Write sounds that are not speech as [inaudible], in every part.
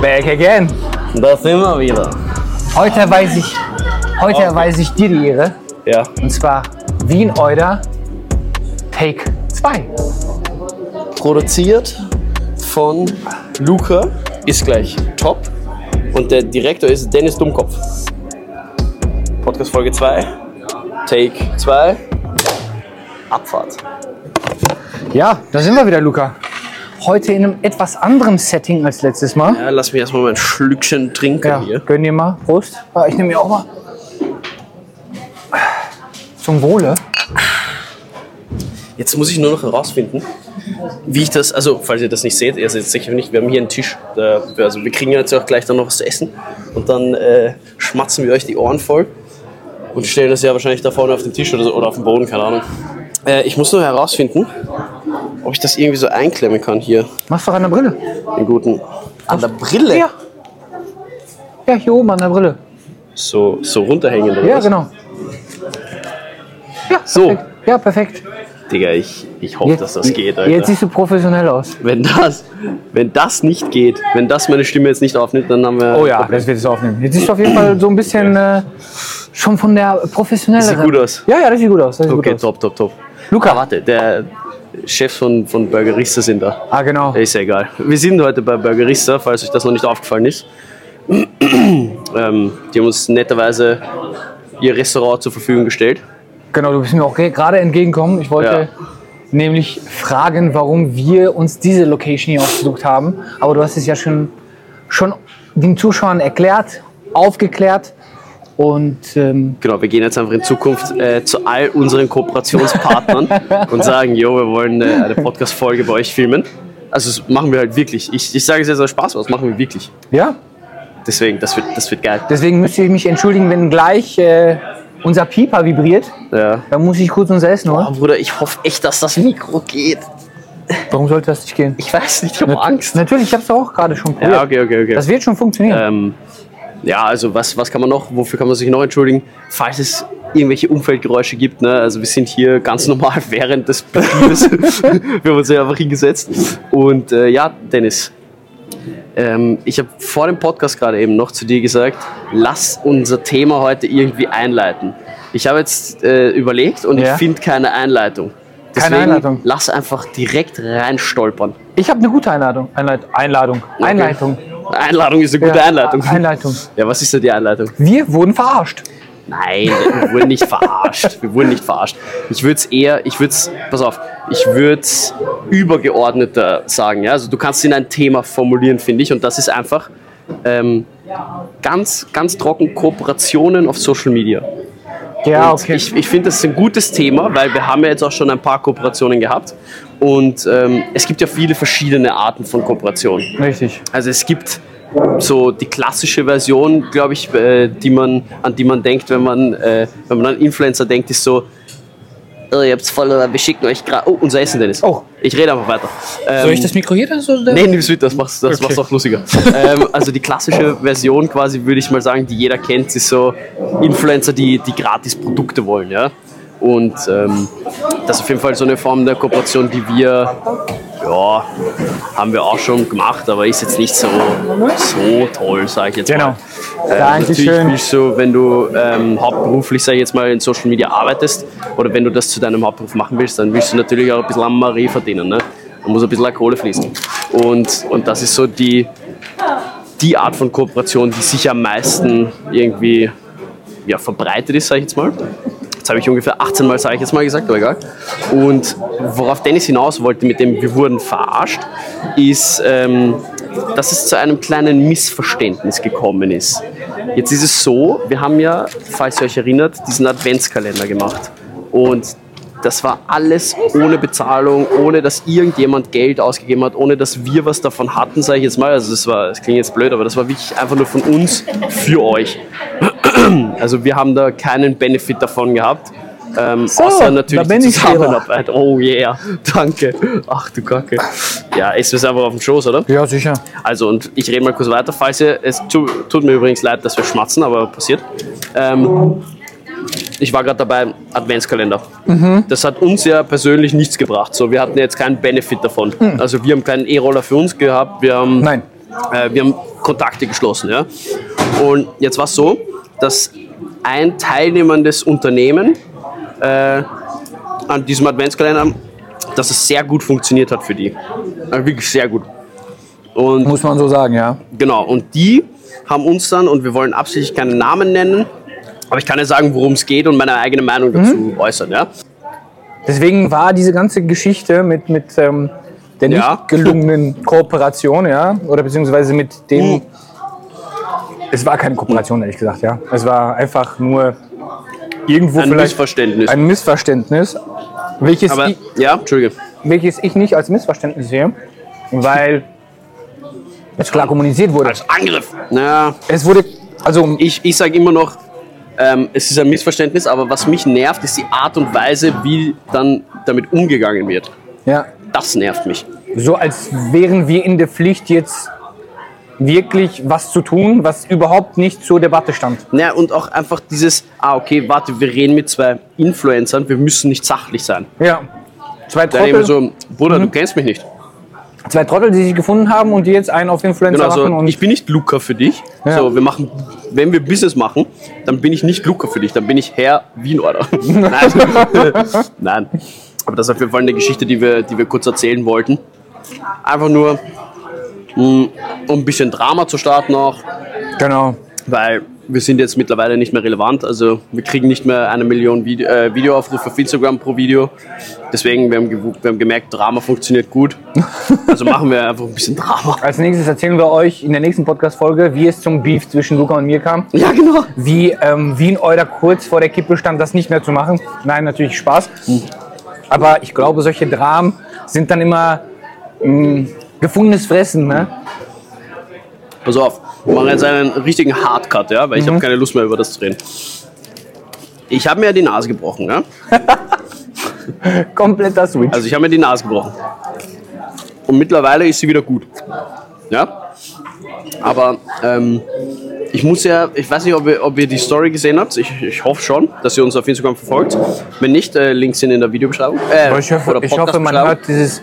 Back again. Da sind wir wieder. Heute erweise ich, heute erweise ich dir die Ehre. Ja. Und zwar Wien Euder Take 2. Produziert von Luca, ist gleich top. Und der Direktor ist Dennis Dummkopf. Podcast Folge 2, Take 2, Abfahrt. Ja, da sind wir wieder, Luca. Heute in einem etwas anderen Setting als letztes Mal. Ja, lass mich erstmal mein Schlückchen trinken Ja, hier. gönn dir mal. Prost. Ah, Ich nehme mir auch mal. Zum Wohle. Jetzt muss ich nur noch herausfinden, wie ich das, also falls ihr das nicht seht, ihr seht es sicher nicht, wir haben hier einen Tisch, also wir kriegen jetzt auch gleich dann noch was zu essen und dann äh, schmatzen wir euch die Ohren voll und stellen das ja wahrscheinlich da vorne auf den Tisch oder, so, oder auf den Boden, keine Ahnung. Äh, ich muss nur herausfinden, ob ich das irgendwie so einklemmen kann hier, Machst doch an der Brille. den guten, an der Brille, Ja. Ja, hier oben an der Brille. so, so runterhängen oder Ja, was? genau. Ja, So. perfekt. Ja, perfekt. Digga, ich, ich hoffe, dass das geht, Alter. Jetzt siehst du professionell aus. Wenn das, wenn das nicht geht, wenn das meine Stimme jetzt nicht aufnimmt, dann haben wir Oh ja, Problem. das wird es aufnehmen. Jetzt siehst du auf jeden Fall so ein bisschen äh, schon von der professionellen. Sieht gut aus. Ja, ja, das sieht gut aus. Sieht Okay, gut top, top, top. Luca. Warte, der Chefs von, von Burgerista sind da. Ah, genau. Ist ja egal. Wir sind heute bei Burgerista, falls euch das noch nicht aufgefallen ist. [clears throat] ähm, die haben uns netterweise ihr Restaurant zur Verfügung gestellt. Genau, du bist mir auch ge- gerade entgegengekommen. Ich wollte Ja. nämlich fragen, warum wir uns diese Location hier ausgesucht haben. Aber du hast es ja schon, schon den Zuschauern erklärt, aufgeklärt. Und ähm, Genau, wir gehen jetzt einfach in Zukunft äh, zu all unseren Kooperationspartnern [laughs] und sagen, jo, wir wollen äh, eine Podcast-Folge bei euch filmen. Also das machen wir halt wirklich. Ich, ich sage es jetzt als Spaß, aber das machen wir wirklich. ja, Deswegen, das wird, das wird geil. deswegen müsste ich mich entschuldigen, wenn gleich äh, unser Pieper vibriert. Ja. Dann muss ich kurz unser Essen holen. Oh, Bruder, ich hoffe echt, dass das Mikro geht. Warum sollte das nicht gehen? Ich weiß nicht, ich habe Angst. Natürlich, ich habe es auch gerade schon probiert. Ja, okay, okay, okay. Das wird schon funktionieren. Ähm, ja, also was, was kann man noch, wofür kann man sich noch entschuldigen? Falls es irgendwelche Umfeldgeräusche gibt, ne? also wir sind hier ganz normal [laughs] während des Betriebes. [laughs] wir haben uns ja einfach hingesetzt. Und äh, ja, Dennis, ähm, ich habe vor dem Podcast gerade eben noch zu dir gesagt, lass unser Thema heute irgendwie einleiten. Ich habe jetzt äh, überlegt und Ja. ich finde keine Einleitung. Keine Deswegen Einleitung. Lass einfach direkt reinstolpern. Ich habe eine gute Einladung. Einleit Einladung. Einleitung. Einladung ist eine gute Ja, Einleitung. Einleitung. Ja, was ist denn die Einleitung? Wir wurden verarscht. Nein, wir wurden nicht verarscht. Wir wurden nicht verarscht. Ich würde es eher, ich würde es, pass auf, ich würde es übergeordneter sagen. Ja? Also du kannst in ein Thema formulieren, finde ich, und das ist einfach ähm, ganz, ganz trocken Kooperationen auf Social Media. Ja, Und okay. Ich, ich finde, das ist ein gutes Thema, weil wir haben ja jetzt auch schon ein paar Kooperationen gehabt. Und ähm, es gibt ja viele verschiedene Arten von Kooperationen. Richtig. Also es gibt so die klassische Version, glaube ich, äh, die man, an die man denkt, wenn man, äh, wenn man an Influencer denkt, ist so, oh, ihr habt's Follower, wir schicken euch gerade, oh, unser Essen, Dennis. Oh. Ich rede einfach weiter. Ähm, Soll ich das Mikro hier? Nee, nimm's mit, das macht's, das Okay. macht's auch lustiger. [laughs] ähm, also die klassische Version quasi, würde ich mal sagen, die jeder kennt, ist so Influencer, die, die gratis Produkte wollen, ja. Und ähm, das ist auf jeden Fall so eine Form der Kooperation, die wir, ja, haben wir auch schon gemacht, aber ist jetzt nicht so, so toll, sage ich jetzt Genau. mal. Ähm, Dankeschön. Natürlich willst du, wenn du ähm, hauptberuflich, sage ich jetzt mal, in Social Media arbeitest oder wenn du das zu deinem Hauptberuf machen willst, dann willst du natürlich auch ein bisschen am Marie verdienen. Ne? Da muss ein bisschen Kohle fließen. Und, und das ist so die, die Art von Kooperation, die sicher am meisten irgendwie ja, verbreitet ist, sage ich jetzt mal. Jetzt habe ich ungefähr 18 Mal, sage ich jetzt mal gesagt, aber egal. Und worauf Dennis hinaus wollte mit dem Wir wurden verarscht, ist, ähm, dass es zu einem kleinen Missverständnis gekommen ist. Jetzt ist es so, wir haben ja, falls ihr euch erinnert, diesen Adventskalender gemacht. Und das war alles ohne Bezahlung, ohne dass irgendjemand Geld ausgegeben hat, ohne dass wir was davon hatten, sage ich jetzt mal. Also das war, das klingt jetzt blöd, aber das war wirklich einfach nur von uns für euch. [clears throat] Also wir haben da keinen Benefit davon gehabt. Ähm, So, außer natürlich die. Zusammenarbeit. Oh yeah, [laughs] danke. Ach du Kacke. Ja, ist es einfach auf dem Schoß, oder? Ja, sicher. Also, und ich rede mal kurz weiter. Falls ihr, es tu, tut mir übrigens leid, dass wir schmatzen, aber passiert. Ähm, ich war gerade dabei, Adventskalender. Mhm. Das hat uns ja persönlich nichts gebracht. So, wir hatten jetzt keinen Benefit davon. Also wir haben keinen E-Roller für uns gehabt. Wir haben, Mhm. Nein. Äh, wir haben Kontakte geschlossen. Ja? Und jetzt war es so, dass ein teilnehmendes Unternehmen äh, an diesem Adventskalender, dass es sehr gut funktioniert hat für die. Also wirklich sehr gut. Und Muss man so sagen, ja. Genau, und die haben uns dann, und wir wollen absichtlich keinen Namen nennen, aber ich kann ja sagen, worum es geht und meine eigene Meinung dazu äußern. Ja? Deswegen war diese ganze Geschichte mit, mit ähm, der nicht Ja. gelungenen [laughs] Kooperation, ja, oder beziehungsweise mit dem. Hm. Es war keine Kooperation, ehrlich gesagt, ja. Es war einfach nur irgendwo Ein vielleicht Missverständnis. ein Missverständnis, welches, aber, ich, ja, Entschuldige. welches ich nicht als Missverständnis sehe, weil es klar kommuniziert wurde. Als Angriff. Ja, Es wurde, also ich, ich sage immer noch, ähm, es ist ein Missverständnis, aber was mich nervt, ist die Art und Weise, wie dann damit umgegangen wird. ja, Das nervt mich. so als wären wir in der Pflicht jetzt wirklich was zu tun, was überhaupt nicht zur Debatte stand. Ja, und auch einfach dieses, ah, okay, warte, wir reden mit zwei Influencern, wir müssen nicht sachlich sein. Ja. Zwei Dann eben Trottel, so, Bruder, du kennst mich nicht. zwei Trottel, die sich gefunden haben und die jetzt einen auf Influencer Genau, machen. so, Und ich bin nicht Luca für dich. Ja. So, wir machen, wenn wir Business machen, dann bin ich nicht Luca für dich, dann bin ich Herr Wien, oder? [laughs] Nein. [laughs] Nein. Aber das ist auf jeden Fall eine Geschichte, die wir, die wir kurz erzählen wollten. Einfach nur, um ein bisschen Drama zu starten auch, genau. weil wir sind jetzt mittlerweile nicht mehr relevant. Also wir kriegen nicht mehr eine Million Video, äh, Videoaufrufe auf Instagram pro Video. Deswegen, wir haben, wir haben gemerkt, Drama funktioniert gut. [laughs] Also machen wir einfach ein bisschen Drama. Als nächstes erzählen wir euch in der nächsten Podcast-Folge, wie es zum Beef zwischen Luca und mir kam. Ja, genau. Wie ähm, Wien Euler kurz vor der Kippe stand, das nicht mehr zu machen. Nein, natürlich Spaß. Aber ich glaube, solche Dramen sind dann immer mh, gefundenes Fressen. Ne? Pass auf, wir machen jetzt einen richtigen Hardcut, ja, weil ich habe keine Lust mehr über das zu reden. Ich habe mir die Nase gebrochen, ja? [laughs] Kompletter Switch. Also ich habe mir die Nase gebrochen. Und mittlerweile ist sie wieder gut. Ja? Aber ähm, ich muss ja, ich weiß nicht, ob ihr, ob ihr die Story gesehen habt. Ich, ich hoffe schon, dass ihr uns auf Instagram verfolgt. Wenn nicht, äh, Links sind in der Videobeschreibung. Äh, ich hoffe, ich hoffe, man hört dieses,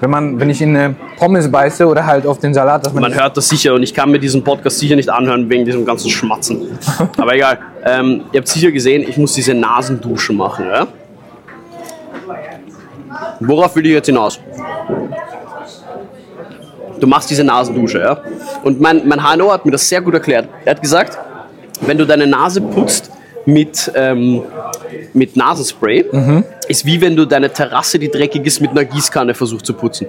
wenn, man, wenn ich in eine Pommes beiße oder halt auf den Salat, dass man, Man hört das sicher und ich kann mir diesen Podcast sicher nicht anhören wegen diesem ganzen Schmatzen. [laughs] Aber egal. Ähm, ihr habt sicher gesehen, ich muss diese Nasendusche machen. Ja? Worauf will ich jetzt hinaus? Du machst diese Nasendusche, ja? Und mein, mein HNO hat mir das sehr gut erklärt. Er hat gesagt, wenn du deine Nase putzt mit, ähm, mit Nasenspray, ist wie wenn du deine Terrasse, die dreckig ist, mit einer Gießkanne versuchst zu putzen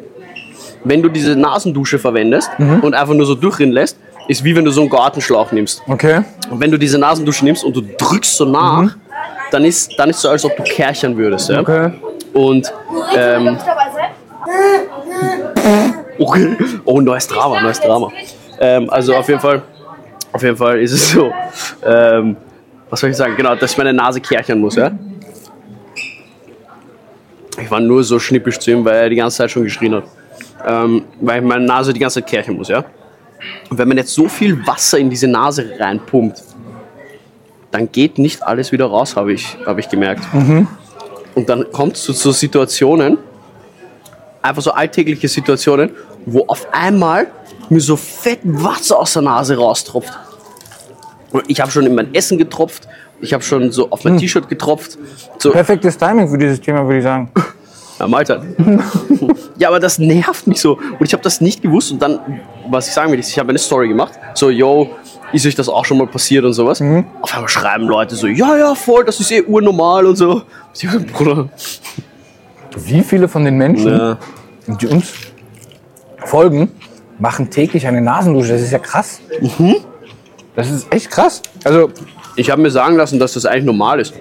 wenn du diese Nasendusche verwendest und einfach nur so durchrinnen lässt, ist wie wenn du so einen Gartenschlauch nimmst. Okay. Und wenn du diese Nasendusche nimmst und du drückst so nach, dann ist dann ist so, als ob du kärchern würdest. Ja? Okay. Und ähm, okay. Oh, neues Drama, neues Drama. Ähm, also auf jeden Fall, auf jeden Fall ist es so. Ähm, was soll ich sagen? Genau, dass ich meine Nase kärchern muss, ja? Ich war nur so schnippisch zu ihm, weil er die ganze Zeit schon geschrien hat. Ähm, weil ich meine Nase die ganze Zeit kärchern muss, ja? Und wenn man jetzt so viel Wasser in diese Nase reinpumpt, dann geht nicht alles wieder raus, habe ich, hab ich gemerkt. Und dann kommt es zu so Situationen, einfach so alltägliche Situationen, wo auf einmal mir so fett Wasser aus der Nase raustropft. Ich habe schon in mein Essen getropft, ich habe schon so auf mein T-Shirt getropft. So, Perfektes Timing für dieses Thema, würde ich sagen. [laughs] ja, Mahlzeit. [laughs] ja, aber das nervt mich so. Und ich habe das nicht gewusst. Und dann, was ich sagen will, ich habe eine Story gemacht. So, yo, ist euch das auch schon mal passiert und sowas? Auf einmal schreiben Leute so, ja, ja, voll, das ist eh urnormal und so. Ich [laughs] so, Bruder. Wie viele von den Menschen, Ja. die uns folgen, machen täglich eine Nasendusche? Das ist ja krass. Mhm. Das ist echt krass. Also, Ich habe mir sagen lassen, dass das eigentlich normal ist.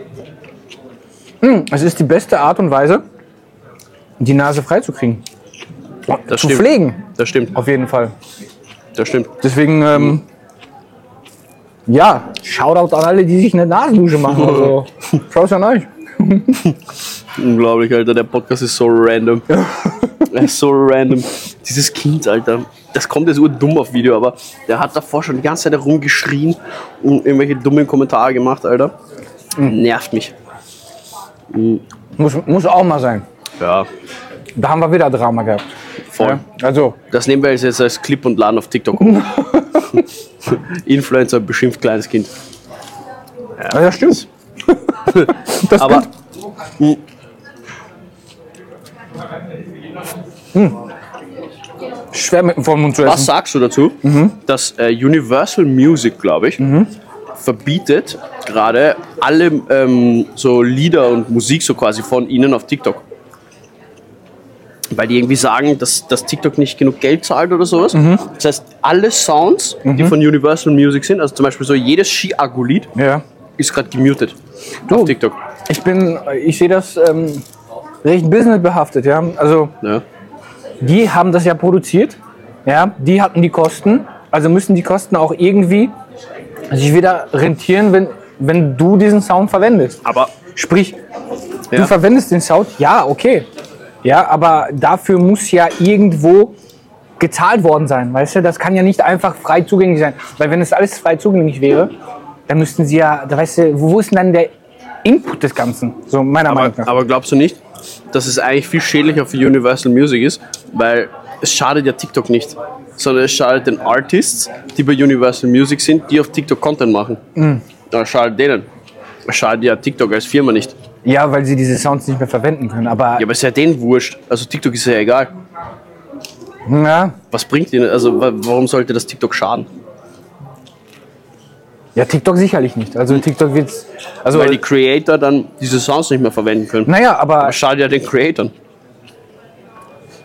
es ist die beste Art und Weise, die Nase freizukriegen. Das Zu stimmt. pflegen, Das stimmt, auf jeden Fall. das stimmt. Deswegen, ähm, ja, Shoutout an alle, die sich eine Nasendusche machen. Also, Props [laughs] an euch. [laughs] Unglaublich, Alter. Der Podcast ist so random. [laughs] er ist so random. Dieses Kind, Alter. Das kommt jetzt urdumm auf Video, aber der hat davor schon die ganze Zeit herumgeschrien und irgendwelche dummen Kommentare gemacht, Alter. Nervt mich. Muss, muss auch mal sein. Ja, Da haben wir wieder Drama gehabt. voll. Ja, also, Das nehmen wir jetzt als Clip und laden auf TikTok. [laughs] Influencer beschimpft kleines Kind. ja, das stimmt. [laughs] das Aber stimmt. Schwer mit dem Mund zu essen. was sagst du dazu, dass äh, Universal Music, glaube ich, verbietet gerade alle ähm, so Lieder und Musik so quasi von ihnen auf TikTok? Weil die irgendwie sagen, dass, dass TikTok nicht genug Geld zahlt oder sowas. Das heißt, alle Sounds, die von Universal Music sind, also zum Beispiel so jedes Ski-Aggu-Lied, Ja. ist gerade gemutet Du. auf TikTok. Ich bin, ich sehe das ähm, recht businessbehaftet, ja. Also, Ja. Die haben das ja produziert, ja. Die hatten die Kosten, also müssen die Kosten auch irgendwie sich wieder rentieren, wenn, wenn du diesen Sound verwendest. Aber Sprich, Ja. du verwendest den Sound, ja, okay. Ja, aber dafür muss ja irgendwo gezahlt worden sein, weißt du? Das kann ja nicht einfach frei zugänglich sein. Weil wenn es alles frei zugänglich wäre, dann müssten sie ja, da weißt du, wo ist denn dann der Input des Ganzen? So meiner Aber, Meinung nach. aber glaubst du nicht, dass es eigentlich viel schädlicher für Universal Music ist? Weil es schadet ja TikTok nicht, sondern es schadet den Artists, die bei Universal Music sind, die auf TikTok Content machen. Mhm. Da schadet denen. Es schadet ja TikTok als Firma nicht. Ja, weil sie diese Sounds nicht mehr verwenden können. Aber Ja, aber es ist ja denen wurscht. Also TikTok ist ja egal. ja, Was bringt ihnen, also wa- warum sollte das TikTok schaden? Ja, TikTok sicherlich nicht. Also TikTok wird's. Also, Weil die Creator dann diese Sounds nicht mehr verwenden können. naja, aber Das schadet ja den Creatoren.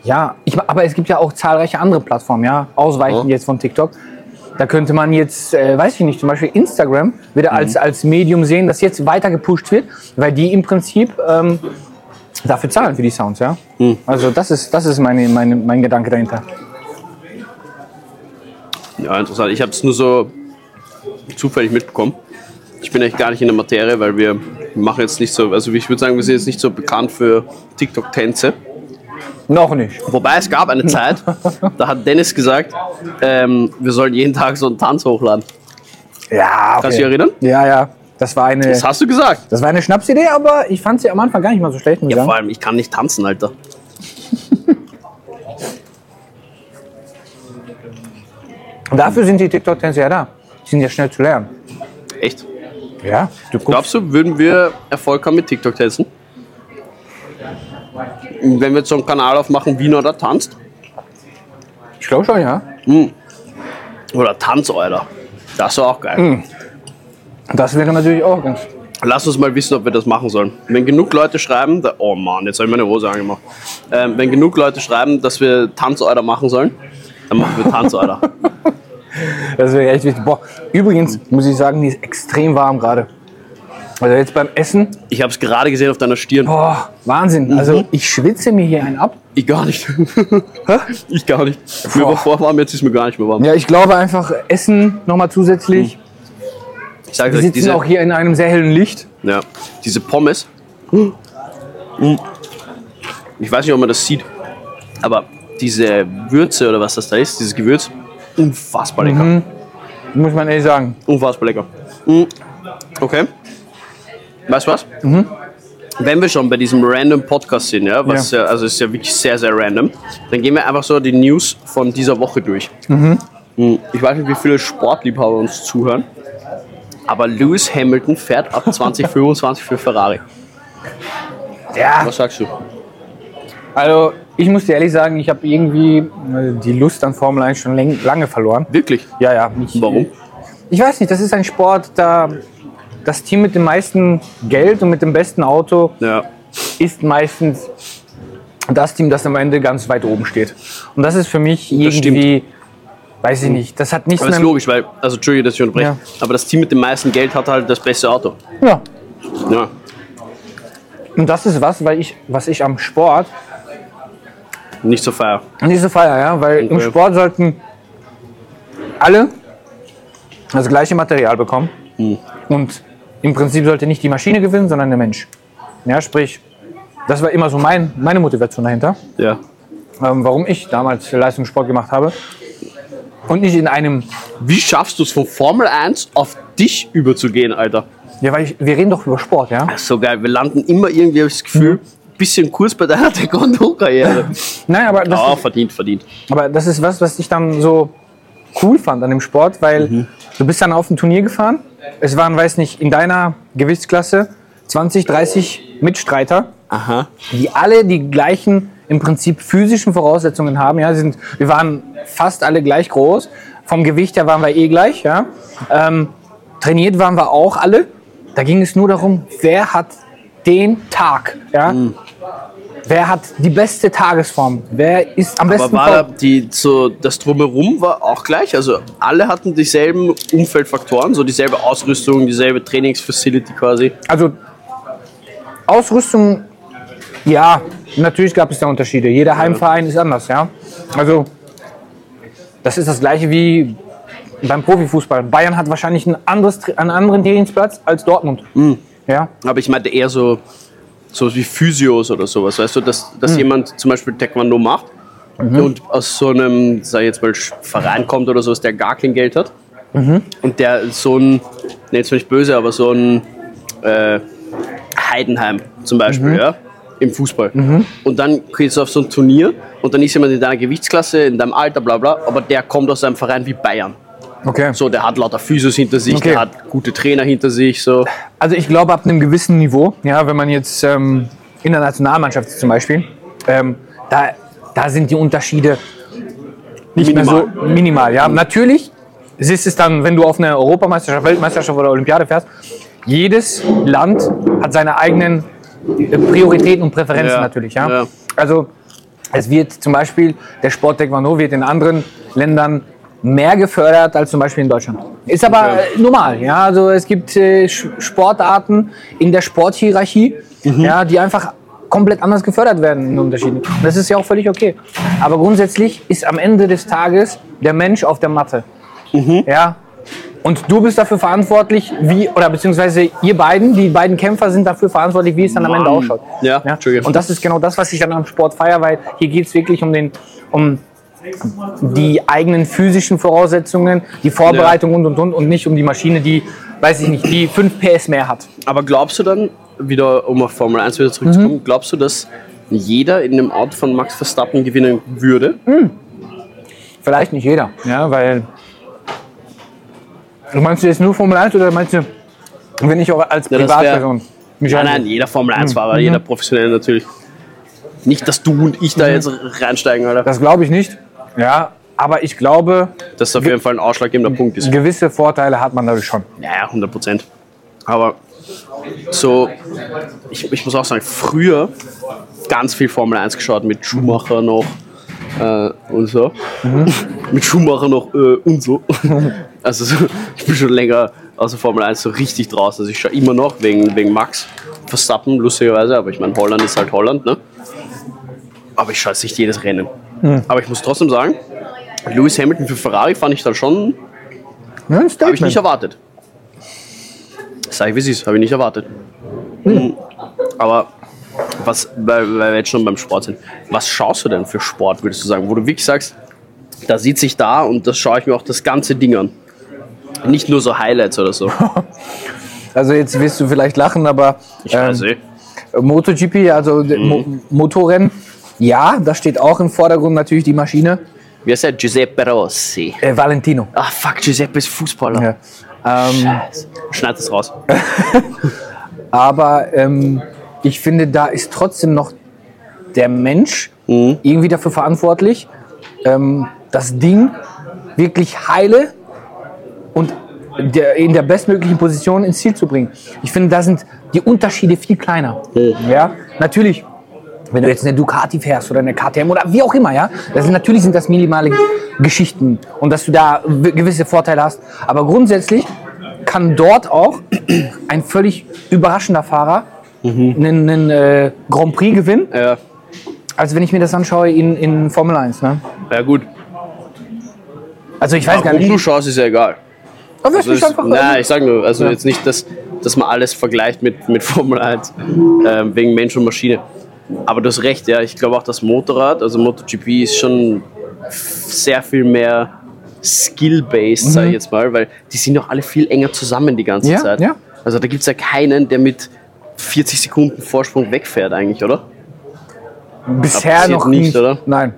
Ja, ich, aber es gibt ja auch zahlreiche andere Plattformen, ja, ausweichend Ja. jetzt von TikTok. Da könnte man jetzt, äh, weiß ich nicht, zum Beispiel Instagram wieder als, als Medium sehen, das jetzt weiter gepusht wird, weil die im Prinzip ähm, dafür zahlen für die Sounds, ja. Also das ist, das ist meine, meine, mein Gedanke dahinter. Ja, interessant. Ich habe es nur so zufällig mitbekommen. Ich bin echt gar nicht in der Materie, weil wir machen jetzt nicht so, also ich würde sagen, wir sind jetzt nicht so bekannt für TikTok-Tänze. Noch nicht. Wobei es gab eine Zeit, da hat Dennis gesagt, ähm, wir sollen jeden Tag so einen Tanz hochladen. Ja, okay. Kannst du dich erinnern? Ja, ja. Das war eine, Das hast du gesagt. das war eine Schnapsidee, aber ich fand sie am Anfang gar nicht mal so schlecht, Ja, sagen. vor allem, ich kann nicht tanzen, Alter. [laughs] Und dafür sind die TikTok-Tänze ja da. Die sind ja schnell zu lernen. Echt? Ja, du. Glaubst du, würden wir Erfolg haben mit TikTok-Tänzen? Wenn wir jetzt so einen Kanal aufmachen, Wiener da tanzt? Ich glaube schon, ja. Oder Tanz, Alter. Das wäre auch geil. Das wäre natürlich auch ganz. Lass uns mal wissen, ob wir das machen sollen. Wenn genug Leute schreiben, da, oh Mann, jetzt habe ich meine Hose angemacht. Ähm, wenn genug Leute schreiben, dass wir Tanzorder machen sollen, dann machen wir Tanzorder. [laughs] Das wäre echt wichtig. Boah, übrigens muss ich sagen, die ist extrem warm gerade. Also jetzt beim Essen, ich habe es gerade gesehen auf deiner Stirn. boah, Wahnsinn. Also ich schwitze mir hier einen ab. Ich gar nicht. [laughs] ich gar nicht. Mir Boah. war vorher warm, jetzt ist mir gar nicht mehr warm. Ja, ich glaube einfach Essen nochmal zusätzlich. Ich sage Wir sitzen diese, auch hier in einem sehr hellen Licht. ja, diese Pommes. Mm. Ich weiß nicht, ob man das sieht, aber diese Würze oder was das da ist, dieses Gewürz, unfassbar lecker. Muss man ehrlich sagen. Unfassbar lecker. Mm. Okay. Weißt du was? Wenn wir schon bei diesem random Podcast sind, ja, was ja. also ist ja wirklich sehr, sehr random, dann gehen wir einfach so die News von dieser Woche durch. Mm. Ich weiß nicht, wie viele Sportliebhaber uns zuhören, aber Lewis Hamilton fährt ab [laughs] 2025 für Ferrari. Ja, Was sagst du? also ich muss dir ehrlich sagen, ich habe irgendwie äh, die Lust an Formel 1 schon lange verloren. Wirklich? Ja, ja. Ich, Warum? Ich weiß nicht, das ist ein Sport, da das Team mit dem meisten Geld und mit dem besten Auto Ja. ist ist meistens das Team, das am Ende ganz weit oben steht. Und das ist für mich irgendwie, weiß ich nicht, das hat nichts Aber das ist logisch, weil, also Entschuldige, dass ich unterbreche, Ja. aber das Team mit dem meisten Geld hat halt das beste Auto. Ja. Ja. Und das ist was, weil ich, was ich am Sport Nicht so feier. nicht so feier, ja, weil im Okay. Sport sollten alle das gleiche Material bekommen. Hm. Und im Prinzip sollte nicht die Maschine gewinnen, sondern der Mensch. Ja, sprich, das war immer so mein, meine Motivation dahinter. Ja. ähm, warum ich damals Leistungssport gemacht habe. Und nicht in einem, Wie schaffst du es von Formel 1 auf dich überzugehen, Alter? Ja, weil ich, wir reden doch über Sport, ja? So geil, wir landen immer irgendwie, habe ich das Gefühl, Mhm. Bisschen kurz bei deiner [laughs] Taekwondo-Karriere. Nein, aber das, Ah, verdient, verdient. aber das ist was, was ich dann so cool fand an dem Sport, weil Mhm. du bist dann auf ein Turnier gefahren. Es waren, weiß nicht, in deiner Gewichtsklasse 20, 30 Mitstreiter, Aha. die alle die gleichen im Prinzip physischen Voraussetzungen haben. Ja, sind, wir waren fast alle gleich groß. Vom Gewicht her waren wir eh gleich. Ja. Ähm, trainiert waren wir auch alle. Da ging es nur darum, wer hat den Tag. Ja. Mhm. Wer hat die beste Tagesform? Wer ist am Aber besten war vor- da die, so, das Drumherum war auch gleich? Also alle hatten dieselben Umfeldfaktoren, so dieselbe Ausrüstung, dieselbe Trainingsfacility quasi. Also Ausrüstung, ja, natürlich gab es da Unterschiede. Jeder Heimverein ist anders, ja. Also das ist das gleiche wie beim Profifußball. Bayern hat wahrscheinlich ein anderes, einen anderen Trainingsplatz als Dortmund. Ja, Aber ich meinte eher so, so wie Physios oder sowas. Weißt du, dass, dass jemand zum Beispiel Taekwondo macht und aus so einem, sag ich jetzt mal, Verein kommt oder sowas, der gar kein Geld hat. Und der so ein, nee, jetzt bin ich böse, aber so ein äh, Heidenheim zum Beispiel, ja, im Fußball. Und dann gehst du auf so ein Turnier und dann ist jemand in deiner Gewichtsklasse, in deinem Alter, bla bla, aber der kommt aus einem Verein wie Bayern. Okay. So, der hat lauter Physios hinter sich, Okay. der hat gute Trainer hinter sich, so. Also ich glaube, ab einem gewissen Niveau, ja, wenn man jetzt ähm, in der Nationalmannschaft zum Beispiel, ähm, da, da sind die Unterschiede nicht mehr so minimal. Ja. Natürlich ist es dann, wenn du auf eine Europameisterschaft, Weltmeisterschaft oder Olympiade fährst, jedes Land hat seine eigenen äh, Prioritäten und Präferenzen Ja, natürlich. Ja. ja. Also es wird zum Beispiel, der Sport Taekwondo wird in anderen Ländern mehr gefördert als zum Beispiel in Deutschland. Ist aber Okay. äh, normal, ja. Also es gibt äh, Sportarten in der Sporthierarchie, Mhm. ja, die einfach komplett anders gefördert werden in Unterschieden. Und das ist ja auch völlig okay. Aber grundsätzlich ist am Ende des Tages der Mensch auf der Matte. Mhm. Ja. Und du bist dafür verantwortlich, wie, oder beziehungsweise ihr beiden, die beiden Kämpfer sind dafür verantwortlich, wie es dann am Ende Mann. ausschaut. Ja, Entschuldige. Und das ist genau das, was ich dann am Sport feiere, weil hier geht es wirklich um, den, um die eigenen physischen Voraussetzungen, die Vorbereitung und und und und nicht um die Maschine, die, weiß ich nicht, die 5 PS mehr hat. Aber glaubst du dann, wieder um auf Formel 1 wieder Mhm. zurückzukommen, glaubst du, dass jeder in dem Auto von Max Verstappen gewinnen würde? Vielleicht nicht jeder, ja, weil. Meinst du jetzt nur Formel 1 oder meinst du, wenn ich auch als Privatperson mich Nein, nein, jeder Formel 1-Fahrer, Mhm. jeder Professionelle natürlich. Nicht, dass du und ich da jetzt reinsteigen, Alter. Das glaube ich nicht. Ja, aber ich glaube, Das ist auf jeden Fall ein ausschlaggebender Punkt ist. gewisse Vorteile hat man dadurch schon. Ja, ja, 100 Prozent. Aber so, ich, ich muss auch sagen, früher ganz viel Formel 1 geschaut mit Schumacher noch äh, und so. [laughs] mit Schumacher noch äh, und so. [laughs] also so, ich bin schon länger aus der Formel 1 so richtig draußen. Also ich schaue immer noch wegen, wegen Max Verstappen, lustigerweise, aber ich meine, Holland ist halt Holland, ne? Aber ich schaue jetzt nicht jedes Rennen. Aber ich muss trotzdem sagen, Lewis Hamilton für Ferrari fand ich dann schon Ja, habe ich nicht erwartet. Sag ich, wie es ist, habe ich nicht erwartet. Mhm. Aber was, weil, weil wir jetzt schon beim Sport sind, was schaust du denn für Sport, würdest du sagen, wo du wirklich sagst, da sitze ich da und das schaue ich mir auch das ganze Ding an. Nicht nur so Highlights oder so. [laughs] Also jetzt wirst du vielleicht lachen, aber Ich weiß eh. MotoGP, also Mhm. Mo Motorrennen, ja, da steht auch im Vordergrund natürlich die Maschine. Wie heißt der? Giuseppe Rossi. Äh, Valentino. Ah, fuck, Giuseppe ist Fußballer. Ja. Ähm, Scheiße. Schneid das raus. [laughs] aber ähm, ich finde, da ist trotzdem noch der Mensch Mhm. irgendwie dafür verantwortlich, ähm, das Ding wirklich heile und der, in der bestmöglichen Position ins Ziel zu bringen. Ich finde, da sind die Unterschiede viel kleiner. Ja, natürlich. Wenn du jetzt eine Ducati fährst oder eine KTM oder wie auch immer, ja, das sind, natürlich sind das minimale Geschichten und dass du da gewisse Vorteile hast. Aber grundsätzlich kann dort auch ein völlig überraschender Fahrer einen, einen äh, Grand Prix gewinnen, Ja, als wenn ich mir das anschaue in, in Formel 1. Ne? ja gut. Also ich weiß gar Warum nicht. du schaust, ist ja egal. Aber Also ich einfach, nein, ich sage nur, also Ja. jetzt nicht, dass, dass man alles vergleicht mit, mit Formel 1 ähm, wegen Mensch und Maschine. Aber du hast recht, ja. Ich glaube auch das Motorrad, also MotoGP ist schon sehr viel mehr skill-based, sage ich jetzt mal, weil die sind doch alle viel enger zusammen die ganze Mhm. Ja, Zeit. ja. Also da gibt es ja keinen, der mit 40 Sekunden Vorsprung wegfährt eigentlich, oder? Bisher noch nicht, nicht, oder? Nein.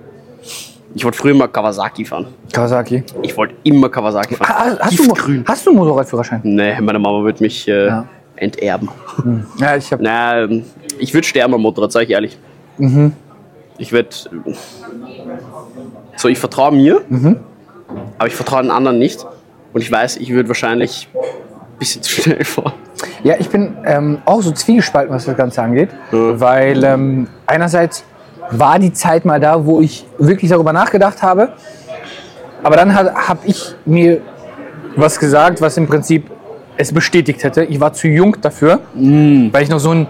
Ich wollte früher mal Kawasaki fahren. Kawasaki. Ich wollte immer Kawasaki fahren. Ha- Hast du, hast du Motorradführerschein? Nee, meine Mama wird mich äh, Ja. enterben. Ja, ich habe. Na, ähm, ich würde sterben am Motorrad, sage ich ehrlich. Mhm. Ich würde. So, ich vertraue mir, Mhm. aber ich vertraue den anderen nicht. Und ich weiß, ich würde wahrscheinlich ein bisschen [laughs] zu schnell fahren. Ja, ich bin ähm, auch so zwiegespalten, was das Ganze angeht. Weil ähm, einerseits war die Zeit mal da, wo ich wirklich darüber nachgedacht habe. Aber dann habe ich mir was gesagt, was im Prinzip es bestätigt hätte. Ich war zu jung dafür, weil ich noch so ein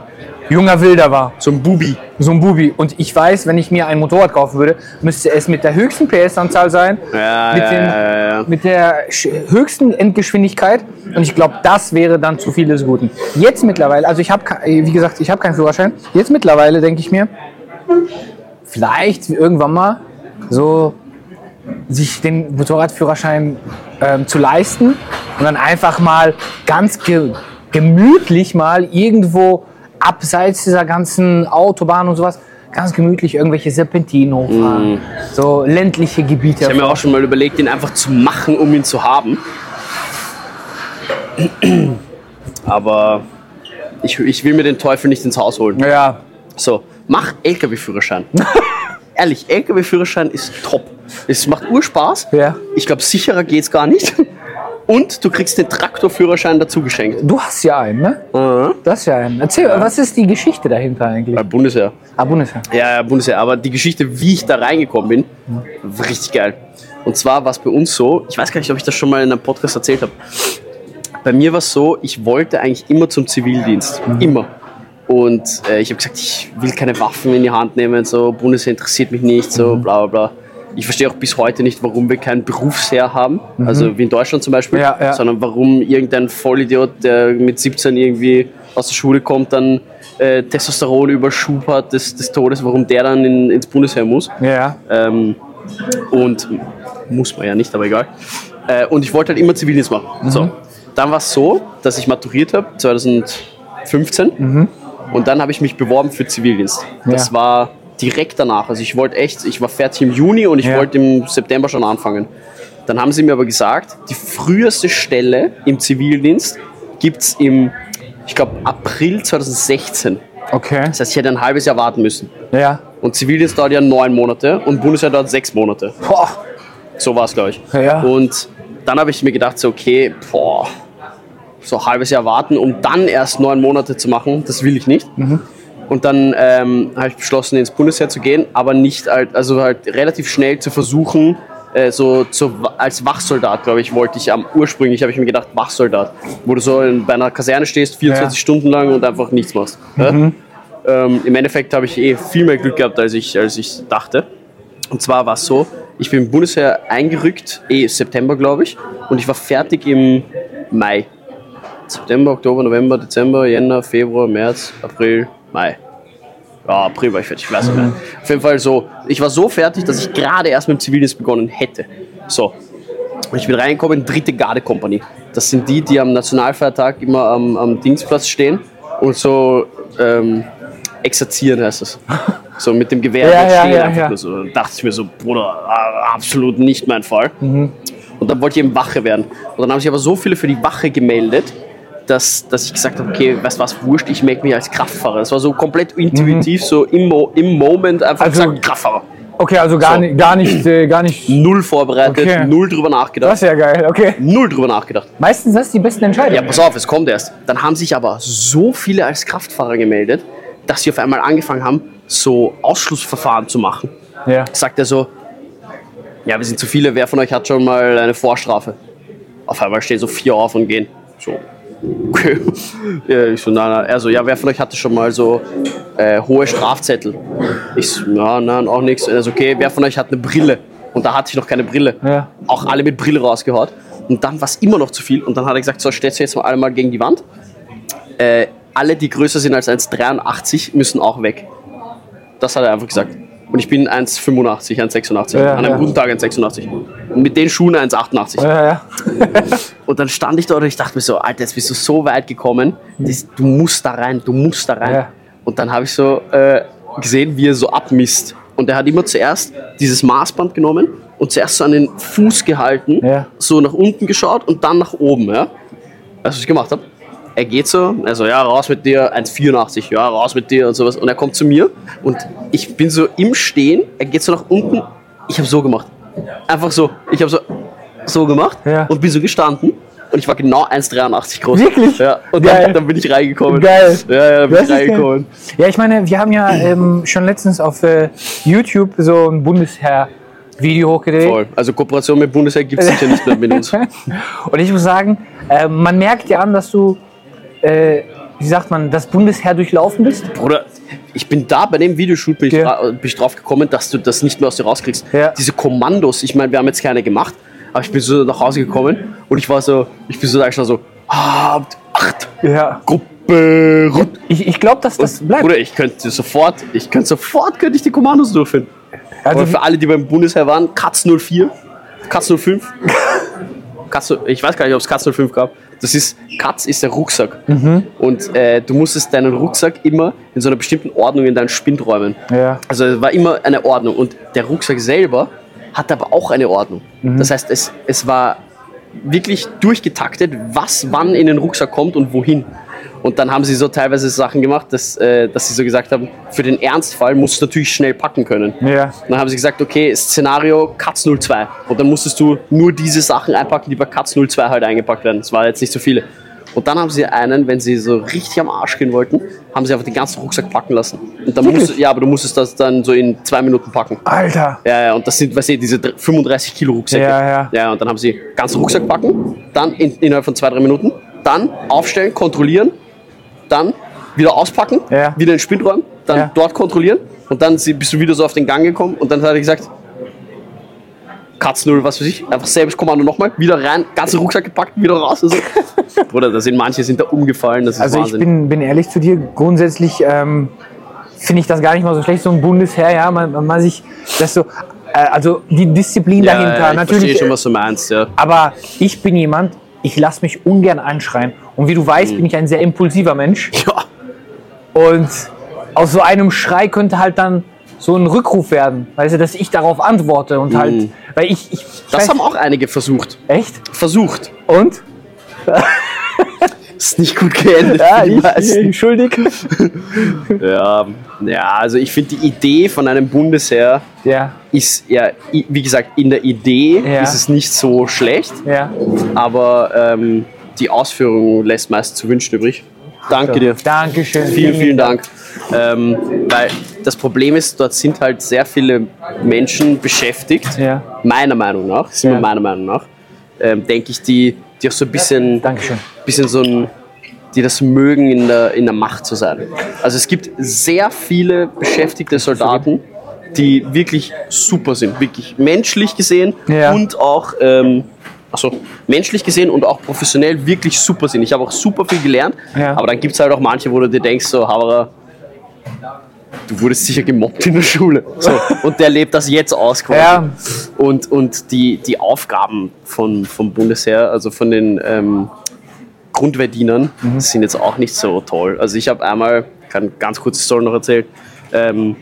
junger Wilder war. So ein Bubi. So ein Bubi. Und ich weiß, wenn ich mir ein Motorrad kaufen würde, müsste es mit der höchsten PS-Anzahl sein, Ja, mit, ja, dem, ja, mit der höchsten Endgeschwindigkeit. Und ich glaube, das wäre dann zu viel des Guten. Jetzt mittlerweile, also ich habe, wie gesagt, ich habe keinen Führerschein. Jetzt mittlerweile denke ich mir, vielleicht irgendwann mal so sich den Motorradführerschein ähm, zu leisten und dann einfach mal ganz ge gemütlich mal irgendwo abseits dieser ganzen Autobahn und sowas ganz gemütlich irgendwelche Serpentinen hochfahren. So ländliche Gebiete. Ich habe mir auch schon mal überlegt, ihn einfach zu machen, um ihn zu haben. Aber ich, ich will mir den Teufel nicht ins Haus holen. ja, So, mach LKW-Führerschein. [laughs] Ehrlich, LKW-Führerschein ist top. Es macht Urspaß. Ja. Ich glaube, sicherer geht's gar nicht. Und du kriegst den Traktorführerschein dazu geschenkt. du hast ja einen, ne? Mhm. Du hast ja einen. Erzähl, was ist die Geschichte dahinter eigentlich? Bei Bundesheer. Ah, Bundeswehr. Ja, ja, Bundesheer. Aber die Geschichte, wie ich da reingekommen bin, war richtig geil. Und zwar war es bei uns so, ich weiß gar nicht, ob ich das schon mal in einem Podcast erzählt habe. Bei mir war es so, ich wollte eigentlich immer zum Zivildienst. Immer. Und äh, ich habe gesagt, ich will keine Waffen in die Hand nehmen, so Bundesheer interessiert mich nicht, so bla bla bla. Ich verstehe auch bis heute nicht, warum wir kein Berufsheer haben, also wie in Deutschland zum Beispiel, Ja, ja. sondern warum irgendein Vollidiot, der mit 17 irgendwie aus der Schule kommt, dann äh, Testosteron überschub hat des, des Todes, warum der dann in, ins Bundesheer muss. Ja. Ähm, und muss man ja nicht, aber egal. Äh, und ich wollte halt immer Zivildienst machen. So. Dann war es so, dass ich maturiert habe, 2015. Und dann habe ich mich beworben für Zivildienst. Das war direkt danach. Also ich wollte echt, ich war fertig im Juni und ich Ja. wollte im September schon anfangen. Dann haben sie mir aber gesagt, die früheste Stelle im Zivildienst gibt es im, ich glaube, April 2016. Okay. Das heißt, ich hätte ein halbes Jahr warten müssen. Ja. Und Zivildienst dauert ja neun Monate und Bundesheer dauert sechs Monate. Boah. So war es, glaube ich. Ja. Und dann habe ich mir gedacht, so, okay, boah, so ein halbes Jahr warten, um dann erst neun Monate zu machen, das will ich nicht. Und dann ähm, habe ich beschlossen, ins Bundesheer zu gehen, aber nicht halt, also halt relativ schnell zu versuchen, äh, so zu, als Wachsoldat, glaube ich, wollte ich am ursprünglich, habe ich mir gedacht, Wachsoldat, wo du so in, bei einer Kaserne stehst, 24 Ja. Stunden lang und einfach nichts machst. Ja? Ähm, Im Endeffekt habe ich eh viel mehr Glück gehabt, als ich, als ich dachte. Und zwar war es so, ich bin im Bundesheer eingerückt, eh September, glaube ich, und ich war fertig im Mai. September, Oktober, November, Dezember, Jänner, Februar, März, April, Mai. Ja, April war ich fertig, ich weiß nicht mehr. Auf jeden Fall so, ich war so fertig, dass ich gerade erst mit dem Zivildienst begonnen hätte. So. Ich bin reingekommen in dritte Garde-Kompanie. Das sind die, die am Nationalfeiertag immer am, am Dingsplatz stehen und so ähm, exerzieren heißt das. So mit dem Gewehr [laughs] Ja, ja, stehen ja, einfach ja. nur so. Dann dachte ich mir so, Bruder, absolut nicht mein Fall. Und dann wollte ich eben Wache werden. Und dann haben sich aber so viele für die Wache gemeldet, dass, dass ich gesagt habe, okay, weißt du was, wurscht, ich melde mich als Kraftfahrer. Das war so komplett intuitiv, so im, Mo im Moment einfach Also- gesagt, Kraftfahrer. Okay, also gar So. nicht, gar nicht, äh, gar nicht. Null vorbereitet, Okay. null drüber nachgedacht. Das ist ja geil, okay. Null drüber nachgedacht. Meistens das die besten Entscheidungen. Ja, pass auf, es kommt erst. Dann haben sich aber so viele als Kraftfahrer gemeldet, dass sie auf einmal angefangen haben, so Ausschlussverfahren zu machen. Ja. Sagt er so, ja, wir sind zu viele, wer von euch hat schon mal eine Vorstrafe? Auf einmal stehen so vier auf und gehen. So, okay. Ja, ich so, nein, nein. Er so, ja, wer von euch hatte schon mal so äh, hohe Strafzettel? Ich so, ja, nein, auch nichts. Er so, okay, wer von euch hat eine Brille? Und da hatte ich noch keine Brille. Ja. Auch alle mit Brille rausgehaut. Und dann war es immer noch zu viel. Und dann hat er gesagt, so, stellt euch jetzt mal alle mal gegen die Wand. Äh, alle, die größer sind als 1,83, müssen auch weg. Das hat er einfach gesagt. Und ich bin 1,85, 1,86. Ja, An einem ja. guten Tag 1,86. Und mit den Schuhen 1,88. Ja, ja. [laughs] Und dann stand ich da und ich dachte mir so, Alter, jetzt bist du so weit gekommen, das, du musst da rein, du musst da rein. Ja. Und dann habe ich so äh, gesehen, wie er so abmisst. Und er hat immer zuerst dieses Maßband genommen und zuerst so an den Fuß gehalten, Ja. so nach unten geschaut und dann nach oben. Ja? Weißt du, was ich gemacht habe? Er geht so, also ja, raus mit dir, 1,84, ja, raus mit dir und sowas. Und er kommt zu mir und ich bin so im Stehen, er geht so nach unten, ich habe so gemacht. Einfach so, ich habe so, so gemacht Ja. und bin so gestanden und ich war genau 1,83 groß. Wirklich? Ja, und dann, dann bin ich reingekommen. Geil. Ja, ja, dann bin Das ich geil. reingekommen. Ja, ich meine, wir haben ja ähm, schon letztens auf äh, YouTube so ein Bundesheer-Video hochgedreht. Voll. Also Kooperation mit Bundesheer gibt es sicher nicht mehr mit uns. [laughs] Und ich muss sagen, äh, man merkt dir an, dass du, äh, wie sagt man, das Bundesheer durchlaufen bist. Bruder, ich bin da bei dem Videoshoot bin ich, Ja. dra bin ich drauf gekommen, dass du das nicht mehr aus dir rauskriegst. Ja. Diese Kommandos, ich meine, wir haben jetzt keine gemacht, aber ich bin so nach Hause gekommen und ich war so, ich bin so da schon so, ah, acht, Ja. Gruppe. Ich, ich glaube, dass das bleibt. Bruder, ich könnte sofort, ich könnte sofort, könnte ich die Kommandos durchführen. Also, Aber für alle, die beim Bundesheer waren, Katz 04, Katz 05, [laughs] Katz, ich weiß gar nicht, ob es Katz 05 gab. Das ist, Katz ist der Rucksack. Mhm. Und äh, du musstest deinen Rucksack immer in so einer bestimmten Ordnung in deinen Spind räumen. Ja. Also es war immer eine Ordnung. Und der Rucksack selber hat aber auch eine Ordnung. Mhm. Das heißt, es, es war wirklich durchgetaktet, was wann in den Rucksack kommt und wohin. Und dann haben sie so teilweise Sachen gemacht, dass, äh, dass sie so gesagt haben, für den Ernstfall musst du natürlich schnell packen können. Ja. Dann haben sie gesagt, okay, Szenario Katz 02. Und dann musstest du nur diese Sachen einpacken, die bei Katz 02 halt eingepackt werden. Das waren jetzt nicht so viele. Und dann haben sie einen, wenn sie so richtig am Arsch gehen wollten, haben sie einfach den ganzen Rucksack packen lassen. Und dann musst, ja, aber du musstest das dann so in zwei Minuten packen. Alter. Ja, ja, und das sind, weißt du, diese dr- 35 Kilo Rucksäcke. Ja, ja. Ja, und dann haben sie ganzen Rucksack packen, dann in, innerhalb von zwei, drei Minuten, dann aufstellen, kontrollieren, dann wieder auspacken, Ja. wieder in den Spind räumen, dann Ja. dort kontrollieren und dann bist du wieder so auf den Gang gekommen und dann hat er gesagt, Katz null, was weiß ich, einfach selbes Kommando nochmal, wieder rein, ganzen Rucksack gepackt, wieder raus. Also, [laughs] Bruder, da sind manche sind da umgefallen, das ist Also ich Wahnsinn. bin, bin ehrlich zu dir, grundsätzlich ähm, finde ich das gar nicht mal so schlecht, so ein Bundesheer, ja, man, man, man sich das so, äh, also die Disziplin ja, dahinter, ja, ich natürlich. verstehe schon, äh, was du meinst, ja. Aber ich bin jemand, ich lasse mich ungern anschreien. Und wie du weißt, bin ich ein sehr impulsiver Mensch. [laughs] Ja, Und aus so einem Schrei könnte halt dann so ein Rückruf werden. Weißt du, dass ich darauf antworte und halt, weil ich, ich das weiß- haben auch einige versucht. echt? Versucht. Und? Ist nicht gut geendet. Ja, ich, ich schuldig. [laughs] Ja, ja, also ich finde die Idee von einem Bundesheer Ja, ist ja, wie gesagt, in der Idee Ja. ist es nicht so schlecht, ja. aber ähm, die Ausführung lässt meist zu wünschen übrig. Danke dir. Dankeschön. Vielen, vielen Dank. Ähm, weil das Problem ist, dort sind halt sehr viele Menschen beschäftigt, Ja. meiner Meinung nach, sind Ja. meiner Meinung nach, ähm, denke ich, die, die auch so ein bisschen Dankeschön. bisschen so ein, die das mögen, in der, in der Macht zu sein. Also es gibt sehr viele beschäftigte Soldaten, die wirklich super sind, wirklich menschlich gesehen Ja. und auch ähm, also menschlich gesehen und auch professionell wirklich super sind. Ich habe auch super viel gelernt, Ja. aber dann gibt es halt auch manche, wo du dir denkst, so, Haberer, du wurdest sicher gemobbt in der Schule. So, und der lebt das jetzt aus quasi. Ja. Und, und die, die Aufgaben von, vom Bundesheer, also von den ähm, Grundwehrdienern, Mhm. sind jetzt auch nicht so toll. Also ich habe einmal, kann ganz kurze Story noch erzählen, ähm,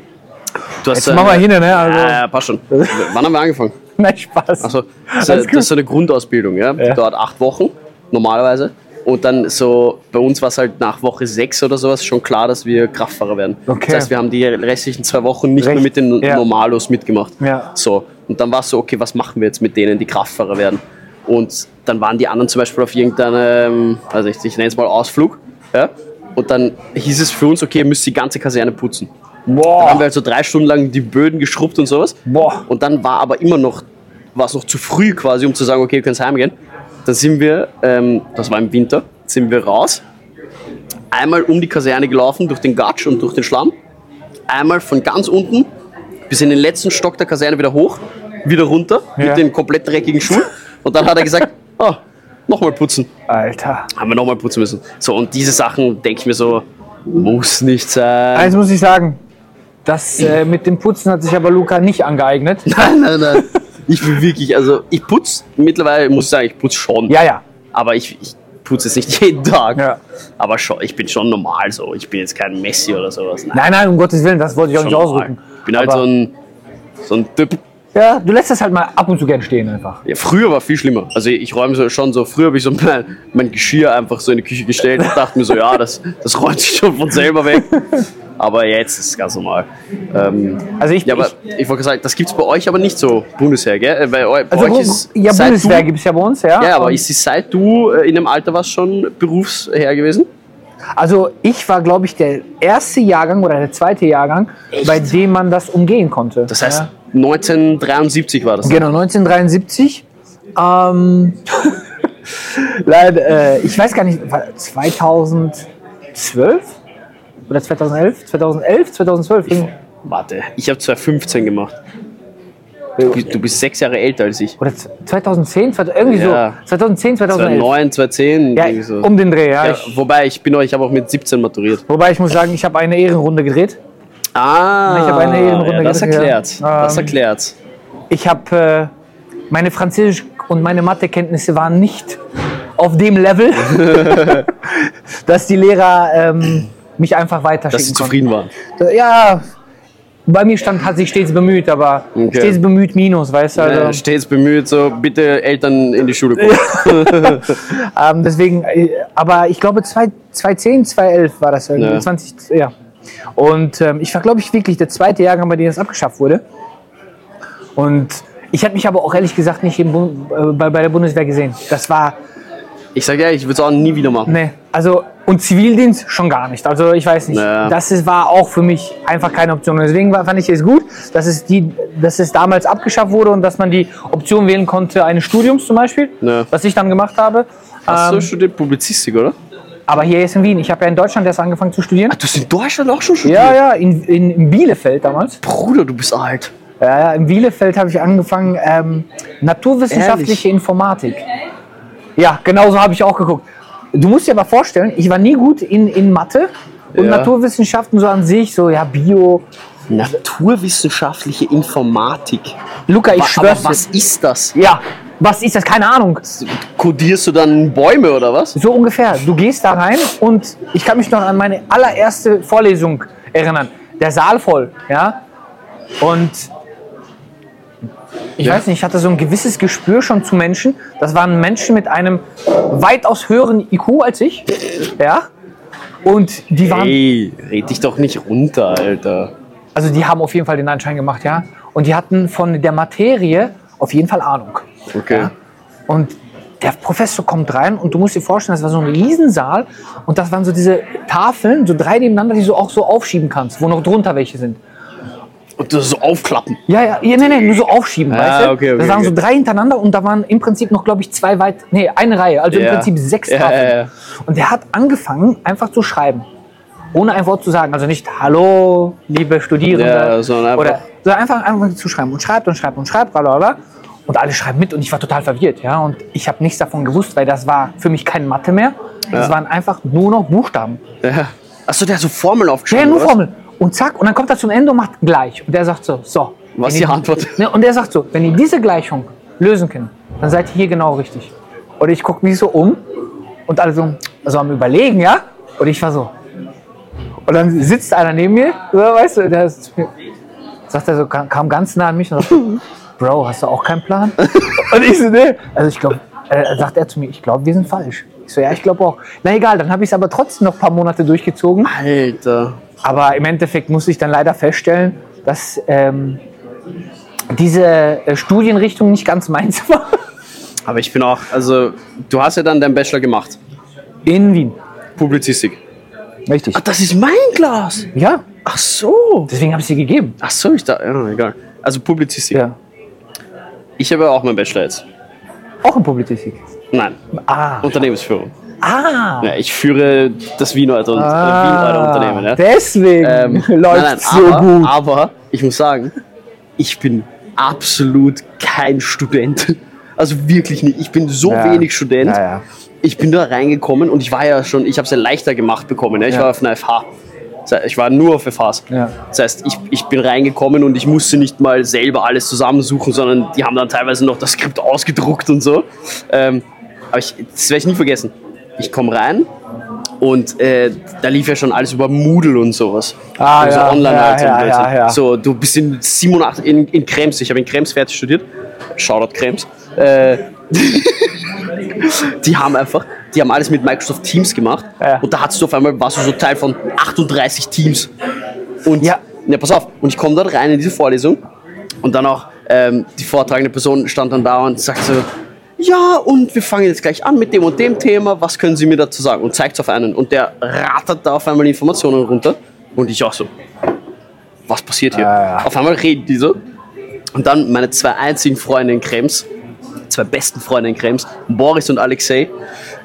du hast Jetzt so machen wir hin, ne? Also, Ja, ja, passt schon. Wann haben wir angefangen? [laughs] Nein, Spaß. Also, das, das ist so eine Grundausbildung, ja? Die Ja. dauert acht Wochen, normalerweise. Und dann so, bei uns war es halt nach Woche sechs oder sowas schon klar, dass wir Kraftfahrer werden. Okay. Das heißt, wir haben die restlichen zwei Wochen nicht Recht- mehr mit den ja. Normalos mitgemacht. Ja. So. Und dann war es so, okay, was machen wir jetzt mit denen, die Kraftfahrer werden? Und dann waren die anderen zum Beispiel auf irgendeinem, also ich, ich nenne es mal Ausflug. Ja? Und dann hieß es für uns, okay, ihr müsst die ganze Kaserne putzen. Dann haben wir also drei Stunden lang die Böden geschrubbt und sowas. Boah. Und dann war aber immer noch, war es noch zu früh quasi, um zu sagen, okay, wir können heimgehen. Dann sind wir, ähm, das war im Winter, sind wir raus, einmal um die Kaserne gelaufen, durch den Gatsch und durch den Schlamm, einmal von ganz unten bis in den letzten Stock der Kaserne wieder hoch, wieder runter Ja. mit den komplett dreckigen Schuhen. Und dann hat er gesagt, [laughs] oh, nochmal putzen. Alter. Haben wir nochmal putzen müssen. So, und diese Sachen denke ich mir so, muss nicht sein. Eins muss ich sagen. Das äh, mit dem Putzen hat sich aber Luca nicht angeeignet. [laughs] Nein, nein, nein. Ich bin wirklich, also ich putze mittlerweile, muss ich sagen, ich putze schon. Ja, ja. Aber ich, ich putze es nicht [laughs] jeden Tag. Ja. Aber schon, ich bin schon normal so. Ich bin jetzt kein Messi oder sowas. Nein, Nein, nein, um Gottes Willen, das wollte ich auch nicht normal. ausdrücken. Ich bin halt Aber- so ein, so ein Typ. Ja, du lässt das halt mal ab und zu gern stehen einfach. Ja, früher war viel schlimmer. Also ich räume so schon so, früher habe ich so mein, mein Geschirr einfach so in die Küche gestellt und dachte mir so, ja, das, das räumt sich schon von selber weg. Aber jetzt ist es ganz normal. Ähm, Also ich, ja, aber ich ich wollte sagen, das gibt es bei euch aber nicht so, Bundesheer, gell? Äh, Bei, bei also, euch ist ja, du, gibt es ja bei uns, ja. Ja, aber ist sie seit du äh, in dem Alter warst schon Berufsherr gewesen? Also ich war, glaube ich, der erste Jahrgang oder der zweite Jahrgang, bei dem man das umgehen konnte. Das heißt, ja. 1973 war das. Genau, 1973. Ähm, [laughs] leider, äh, ich weiß gar nicht, war 2012 oder 2011? 2011, 2012? Warte, ich habe 2015 gemacht. Du, bist- sechs Jahre älter als ich. Oder 2010, 2000, irgendwie Ja. so. 2010, 2011. 2009, 2010, Ja, irgendwie so. um den Dreh, ja. Ja, wobei ich bin auch, ich habe auch mit 17 maturiert. wobei ich muss sagen, ich habe eine Ehrenrunde gedreht. Ah, Ich habe eine Ehrenrunde ja, das gedreht, erklärt. ja. Das Ähm, erklärt. Ich habe äh, meine Französisch und meine Mathekenntnisse waren nicht auf dem Level, [laughs] [laughs] dass die Lehrer ähm, mich einfach weiterschicken Dass sie zufrieden waren. Ja, bei mir stand, hat sich stets bemüht, aber Okay. stets bemüht minus, weißt du. Also, stets bemüht, so bitte Eltern in die Schule kommen. [laughs] ähm, deswegen, äh, aber ich glaube 2 2010, 2011 war das irgendwie. Ja. 20, ja. Und ähm, ich war, glaube ich, wirklich der zweite Jahrgang, bei dem das abgeschafft wurde. Und ich habe mich aber auch ehrlich gesagt nicht im, Bund- äh, bei, bei der Bundeswehr gesehen. Das war, Ich sage ehrlich, ich würde es auch nie wieder machen. ne, also, und Zivildienst schon gar nicht. Also, ich weiß nicht. Ja. Das ist, war auch für mich einfach keine Option. Und deswegen fand ich es gut, dass es, die, dass es damals abgeschafft wurde und dass man die Option wählen konnte, eines Studiums zum Beispiel, Ja. was ich dann gemacht habe. Hast Ähm, du studiert Publizistik, oder? aber hier ist in Wien. Ich habe ja in Deutschland erst angefangen zu studieren. Du hast in Deutschland auch schon studiert? Ja, ja, in, in, in Bielefeld damals. Bruder, du bist alt. Ja, ja, in Bielefeld habe ich angefangen, ähm, naturwissenschaftliche Ehrlich? Informatik. Ja, genau so habe ich auch geguckt. Du musst dir aber vorstellen, ich war nie gut in, in Mathe und Ja. Naturwissenschaften so an sich, so ja, Bio. Naturwissenschaftliche Informatik. Luca, ich Wa- schwör's Aber was ist das? Ja, was ist das? Keine Ahnung. Kodierst du dann Bäume oder was? So ungefähr. Du gehst da rein und ich kann mich noch an meine allererste Vorlesung erinnern. Der Saal voll, ja. Und ich Ja. weiß nicht, ich hatte so ein gewisses Gespür schon zu Menschen. Das waren Menschen mit einem weitaus höheren IQ als ich, ja. Und die waren, Ey, red dich doch nicht runter, Alter. also die haben auf jeden Fall den Anschein gemacht, ja. Und die hatten von der Materie auf jeden Fall Ahnung. Okay. Ja? Und der Professor kommt rein und du musst dir vorstellen, das war so ein Riesensaal und das waren so diese Tafeln, so drei nebeneinander, die du auch so aufschieben kannst, wo noch drunter welche sind. Und das so aufklappen. Ja, ja, ja nee, nee, nur so aufschieben, Ah, weißt du? okay, okay, das waren so okay. drei hintereinander und da waren im Prinzip noch, glaube ich, zwei weit, nee, eine Reihe, also Ja. im Prinzip sechs Ja, Tafeln. ja, ja. Und der hat angefangen, einfach zu schreiben. Ohne ein Wort zu sagen. Also nicht Hallo, liebe Studierende. Ja, sondern einfach- Oder so einfach, einfach zu schreiben. Und schreibt und schreibt und schreibt, blablabla. Und alle schreiben mit und ich war total verwirrt. Ja? Und ich habe nichts davon gewusst, weil das war für mich kein Mathe mehr. Das Ja. waren einfach nur noch Buchstaben. Ja. Achso, der hat so Formeln Ja, aufgeschrieben. nur oder was? Formel. Und zack, und dann kommt er zum Ende und macht gleich. Und der sagt so, so. Was wenn die Antwort? Ne, und er sagt so, wenn ihr diese Gleichung lösen könnt, dann seid ihr hier genau richtig. Und ich gucke mich so um und alle so, so am überlegen, ja? Und ich war so. Und dann sitzt einer neben mir, so, weißt du, der ist, sagt er so, kam, kam ganz nah an mich und sagt, [laughs] Bro, hast du auch keinen Plan? [laughs] und ich so, nee. Also ich glaube, äh, sagt er zu mir, ich glaube, wir sind falsch. Ich so, ja, ich glaube auch. Na egal, dann habe ich es aber trotzdem noch ein paar Monate durchgezogen. Alter. Aber im Endeffekt musste ich dann leider feststellen, dass ähm, diese äh, Studienrichtung nicht ganz meins [laughs] war. Aber ich bin auch, also, du hast ja dann deinen Bachelor gemacht. In Wien. Publizistik. Richtig. Ach, das ist mein Glas. Ja, Ach so. deswegen habe ich sie gegeben. Ach so, ich da, ja, egal. Also Publizistik. Ja. Ich habe auch meinen Bachelor jetzt. Auch in Publizistik. Nein, Ah. Unternehmensführung. Ah. Ja, ich führe das Wiener und, äh, Wiener Unternehmen. Ja. Deswegen Ähm, [laughs] läuft so aber, gut. Aber ich muss sagen, ich bin absolut kein Student. Also wirklich nicht. Ich bin so Ja. wenig Student. Ja. Ich bin da reingekommen und ich war ja schon, ich habe es ja leichter gemacht bekommen. Ich war auf einer FH. Ich war nur auf FHs. Das heißt, ich, ich bin reingekommen und ich musste nicht mal selber alles zusammensuchen, sondern die haben dann teilweise noch das Skript ausgedruckt und so. Ähm, aber ich, das werde ich nie vergessen. Ich komme rein und äh, da lief ja schon alles über Moodle und sowas. Ah, also ja, online ja, so ja, ja, ja. So, du bist in 87 in, in Krems, ich habe in Krems fertig studiert. Shoutout Krems. Äh, [laughs] die haben einfach, die haben alles mit Microsoft Teams gemacht Ja. und da hattest du auf einmal, warst du so Teil von 38 Teams. Und Ja. ja, pass auf, und ich komme dort rein in diese Vorlesung und dann auch ähm, die vortragende Person stand dann da und sagt so, ja, und wir fangen jetzt gleich an mit dem und dem Thema, was können Sie mir dazu sagen? Und zeigt auf einen und der rattert da auf einmal Informationen runter und ich auch so, was passiert hier? Ah, ja. Auf einmal reden die so und dann meine zwei einzigen Freunde in Krems, zwei besten Freunde in Krems, Boris und Alexei.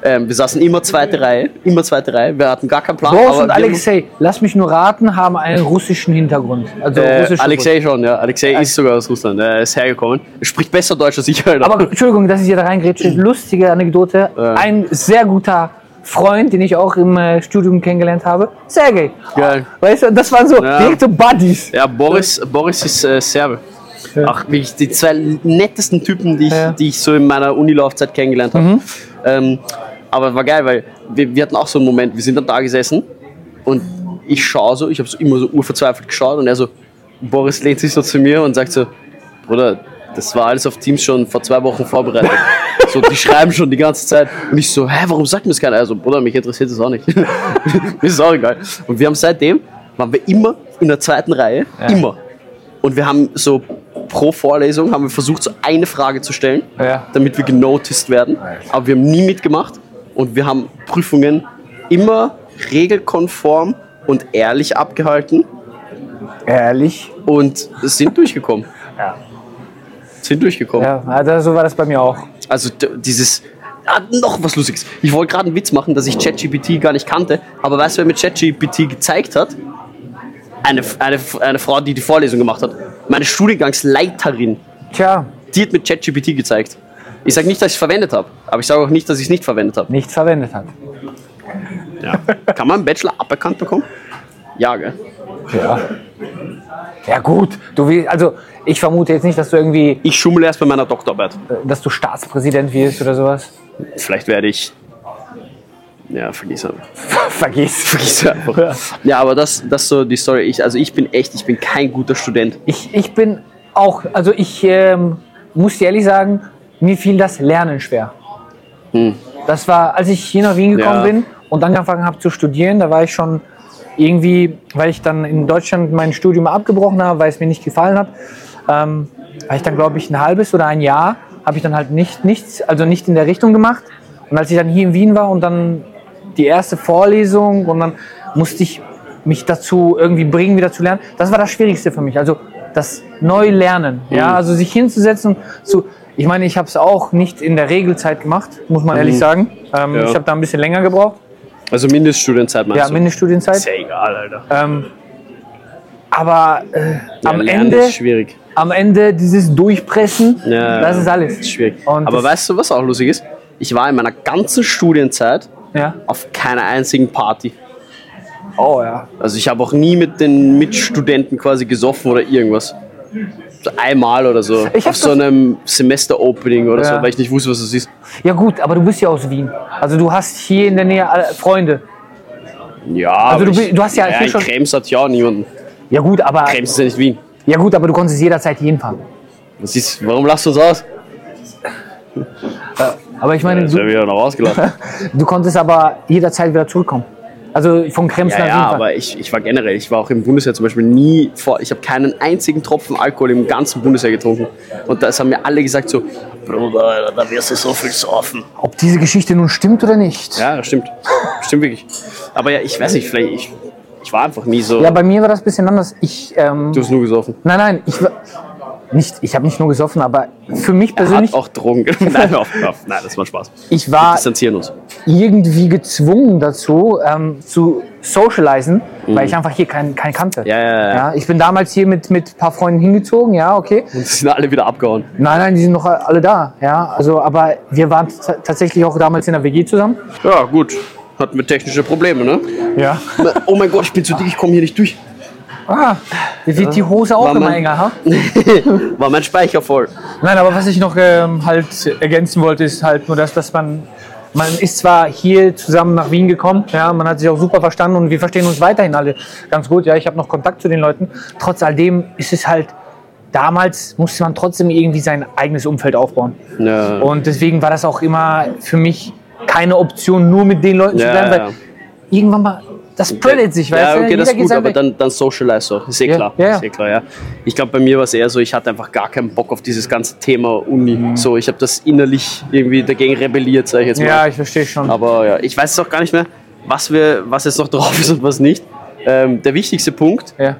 Ähm, wir saßen immer zweite Reihe, immer zweite Reihe. Wir hatten gar keinen Plan. Boris und Alexei, lass mich nur raten, haben einen russischen Hintergrund. Also Äh, russische Alexei schon, ja. Alexei ist sogar aus Russland. Er ist hergekommen. Er spricht besser Deutsch als ich. Alter. Aber Entschuldigung, dass ich hier da reingrätsche. Lustige Anekdote. Ein sehr guter Freund, den ich auch im äh, Studium kennengelernt habe, Sergej. Geil. Weißt du, das waren so Ja. direkte Buddies. ja, Boris, Boris ist äh, Serbe. Ach, wirklich die zwei nettesten Typen, die ich, Ja. Mhm. die ich so in meiner Unilaufzeit kennengelernt habe. Ähm, aber war geil, weil wir, wir hatten auch so einen Moment, wir sind dann da gesessen und ich schaue so, ich habe so immer so urverzweifelt geschaut und er so, Boris lehnt sich so zu mir und sagt so, Bruder, das war alles auf Teams schon vor zwei Wochen vorbereitet. [laughs] so, die schreiben schon die ganze Zeit. Und ich so, hä, warum sagt mir das keiner? Also, Bruder, mich interessiert das auch nicht. mir [laughs] ist es auch egal. Und wir haben seitdem, waren wir immer in der zweiten Reihe, immer. Und wir haben so pro Vorlesung haben wir versucht, so eine Frage zu stellen, Ja. damit wir genoticed werden. Aber wir haben nie mitgemacht und wir haben Prüfungen immer regelkonform und ehrlich abgehalten Ehrlich. und sind durchgekommen. [laughs] Ja. Sind durchgekommen. Ja, also so war das bei mir auch. Also dieses. Ah, noch was Lustiges. Ich wollte gerade einen Witz machen, dass ich ChatGPT gar nicht kannte, aber weißt du, wer mir ChatGPT gezeigt hat? Eine, eine, eine Frau, die die Vorlesung gemacht hat. Meine Studiengangsleiterin. Tja, Die hat mir ChatGPT gezeigt. Ich sage nicht, dass ich es verwendet habe, aber ich sage auch nicht, dass ich es nicht verwendet habe. nichts verwendet hat. Ja. [laughs] Kann man einen Bachelor aberkannt bekommen? Ja, gell? Ja. Ja gut, du willst, also ich vermute jetzt nicht, dass du irgendwie, Ich schummel erst bei meiner Doktorarbeit. äh, dass du Staatspräsident wirst oder sowas. Vielleicht werde ich. Ja, vergiss einfach. [laughs] Vergiss. Vergiss einfach. Ja, aber das, das ist so die Story. Ich, also ich bin echt, ich bin kein guter Student. Ich, ich bin auch, also ich ähm, muss dir ehrlich sagen, mir fiel das Lernen schwer. Das war, als ich hier nach Wien gekommen Hm. Ja. bin und angefangen habe zu studieren, da war ich schon irgendwie, weil ich dann in Deutschland mein Studium abgebrochen habe, weil es mir nicht gefallen hat, ähm, war ich dann, glaube ich, ein halbes oder ein Jahr, habe ich dann halt nicht, nichts, also nicht in der Richtung gemacht. Und als ich dann hier in Wien war und dann die erste Vorlesung und dann musste ich mich dazu irgendwie bringen, wieder zu lernen. Das war das Schwierigste für mich. Also das Neulernen. Ja, also sich hinzusetzen und zu. Ich meine, ich habe es auch nicht in der Regelzeit gemacht, muss man ehrlich sagen. Ähm, Ja. Ich habe da ein bisschen länger gebraucht. Also Mindeststudienzeit meinst Ja, du? Mindeststudienzeit. Ist ja egal, Alter. Ähm, aber äh, Ja, am, Ende, ist schwierig. am Ende dieses Durchpressen, Ja, das ist alles. Ist schwierig. Und Aber weißt du, was auch lustig ist? Ich war in meiner ganzen Studienzeit Ja. auf keiner einzigen Party. Oh ja. Also ich habe auch nie mit den Mitstudenten quasi gesoffen oder irgendwas. So einmal oder so. Ich auf so das- einem Semester-Opening oder Ja. so, weil ich nicht wusste, was das ist. Ja gut, aber du bist ja aus Wien. Also du hast hier in der Nähe Freunde. Ja, Also aber du ich, du hast ja ja hier schon- Krems hat ja auch niemanden. Ja gut, aber Krems ist ja nicht Wien. ja gut, aber du konntest jederzeit hinfahren. Was ist, warum lachst du uns aus? Aber ich meine, Das wäre du, wieder noch [laughs] du konntest aber jederzeit wieder zurückkommen. Also von Krems Ja, nach ja, aber ich, ich war generell, ich war auch im Bundesheer zum Beispiel nie vor, ich habe keinen einzigen Tropfen Alkohol im ganzen Bundesheer getrunken. Und das haben mir alle gesagt so, Bruder, da wirst du so viel saufen. Ob diese Geschichte nun stimmt oder nicht. Ja, das stimmt. Stimmt wirklich. Aber ja, ich weiß nicht, vielleicht, ich, ich war einfach nie so, Ja, bei mir war das ein bisschen anders. Ich, ähm, du hast nur gesoffen. nein, nein, ich war nicht, ich habe nicht nur gesoffen, aber für mich Hat persönlich, auch Drogen. [laughs] nein, auf, auf. Nein, das war Spaß. ich Wir war distanzieren uns. irgendwie gezwungen dazu, ähm, zu socialisen, weil ich einfach hier keinen keinen kannte. Mhm. Ja, ja, ja. Ich bin damals hier mit mit ein paar Freunden hingezogen, ja, okay. Und die sind alle wieder abgehauen. Nein, nein, die sind noch alle da, ja. Also, aber wir waren tatsächlich auch damals in der WG zusammen. Ja, gut. hatten wir technische Probleme, ne? Ja. Oh mein Gott, ich bin zu dick, ich komme hier nicht durch. Ah, wird die Hose auch War immer mein- enger, ha? [laughs] War mein Speicher voll. Nein, aber was ich noch ähm, halt ergänzen wollte, ist halt nur das, dass man, man ist zwar hier zusammen nach Wien gekommen, ja, man hat sich auch super verstanden und wir verstehen uns weiterhin alle ganz gut, ja, ich habe noch Kontakt zu den Leuten. Trotz alledem ist es halt, damals musste man trotzdem irgendwie sein eigenes Umfeld aufbauen. Ja. Und deswegen war das auch immer für mich keine Option, nur mit den Leuten zu Ja, bleiben, weil ja. irgendwann mal, das spreadet sich, weißt ja, du? okay, Jeder das ist gut, aber dann, dann socialize auch. Ist eh Ja, klar. ja, ja. Ist eh klar ja. Ich glaube, bei mir war es eher so, ich hatte einfach gar keinen Bock auf dieses ganze Thema Uni. Mhm. So, ich habe das innerlich irgendwie dagegen rebelliert, sage ich jetzt mal. Ja, ich verstehe schon. Aber ja, ich weiß es auch gar nicht mehr, was, wir, was jetzt noch [laughs] drauf ist und was nicht. Ähm, der wichtigste Punkt, ja,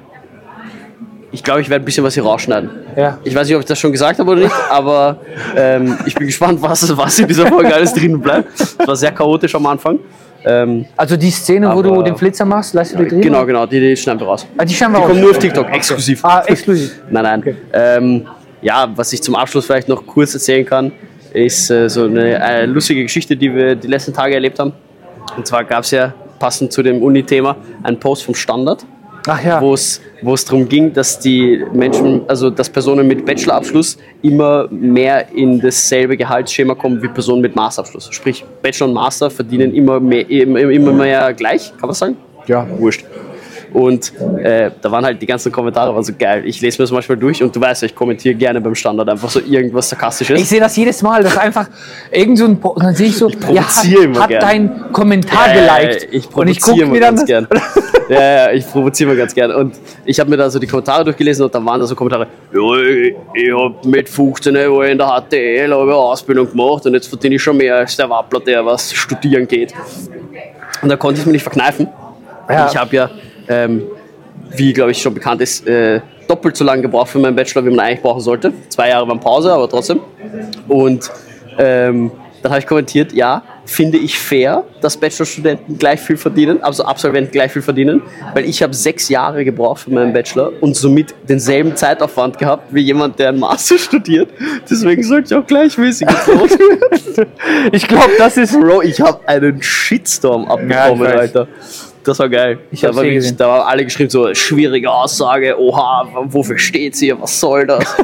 ich glaube, ich werde ein bisschen was hier rausschneiden. ja. Ich weiß nicht, ob ich das schon gesagt habe oder nicht, aber ähm, ich bin [laughs] gespannt, was, was in dieser Folge alles drin bleibt. Es war sehr chaotisch am Anfang. Ähm, Also die Szene, wo du den Flitzer machst, lässt du die drin? genau, genau, die, die schneiden wir raus. Ah, die schauen wir Die raus. kommen nur auf TikTok, exklusiv. Ah, exklusiv. [laughs] Nein, nein. Ähm, ja, was ich zum Abschluss vielleicht noch kurz erzählen kann, ist äh, so eine äh, lustige Geschichte, die wir die letzten Tage erlebt haben. Und zwar gab es ja, passend zu dem Uni-Thema, einen Post vom Standard, ja. wo es wo es darum ging, dass die Menschen, also dass Personen mit Bachelorabschluss immer mehr in dasselbe Gehaltsschema kommen wie Personen mit Masterabschluss. Sprich, Bachelor und Master verdienen immer mehr, immer, mehr gleich, kann man sagen? Ja. Wurscht. Und äh, da waren halt die ganzen Kommentare waren so geil. Ich lese mir das manchmal durch und du weißt ja, ich kommentiere gerne beim Standard einfach so irgendwas Sarkastisches. Ich sehe das jedes Mal, dass einfach irgend so ein, Po- dann sehe ich so, ja, provoziere immer hat, hat gern. dein Kommentar geliked. Ich und ich gucke immer mir dann das, gern. [laughs] Ja, ja, ich provoziere immer ganz gern. Und ich habe mir da so die Kommentare durchgelesen und da waren da so Kommentare, ja, ich, ich habe mit 15 Jahre in der HTL eine Ausbildung gemacht und jetzt verdiene ich schon mehr als der Wappler, der was studieren geht. Und da konnte ich mir nicht verkneifen. Ja. Ich habe ja, ähm, wie glaube ich schon bekannt ist, äh, doppelt so lange gebraucht für meinen Bachelor, wie man eigentlich brauchen sollte. Zwei Jahre waren Pause, aber trotzdem. Und ähm, dann habe ich kommentiert, ja, finde ich fair, dass Bachelorstudenten gleich viel verdienen, also Absolventen gleich viel verdienen, weil ich habe sechs Jahre gebraucht für meinen Bachelor und somit denselben Zeitaufwand gehabt wie jemand, der einen Master [laughs] studiert. Deswegen sollte ich auch gleichmäßig entlohnt werden. [laughs] ich glaube, das ist. Bro, ich habe einen Shitstorm abbekommen, weiß. Alter. Das war geil. Ich da, war wirklich, da haben alle geschrieben, so schwierige Aussage, oha, wofür steht sie, was soll das?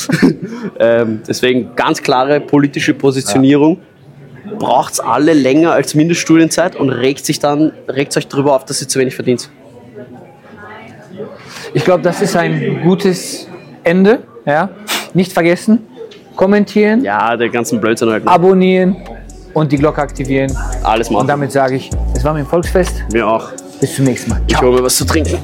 [laughs] ähm, deswegen ganz klare politische Positionierung. Braucht's alle länger als Mindeststudienzeit und regt sich dann, regt euch darüber auf, dass ihr zu wenig verdient. Ich glaube, das ist ein gutes Ende. Ja? Nicht vergessen, kommentieren, Ja, der ganzen Blödsinn halt. abonnieren und die Glocke aktivieren. Alles Und machen. damit sage ich, es war mir ein Volksfest. Wir auch. Bis zum nächsten Mal. Ich hole mir was zu trinken.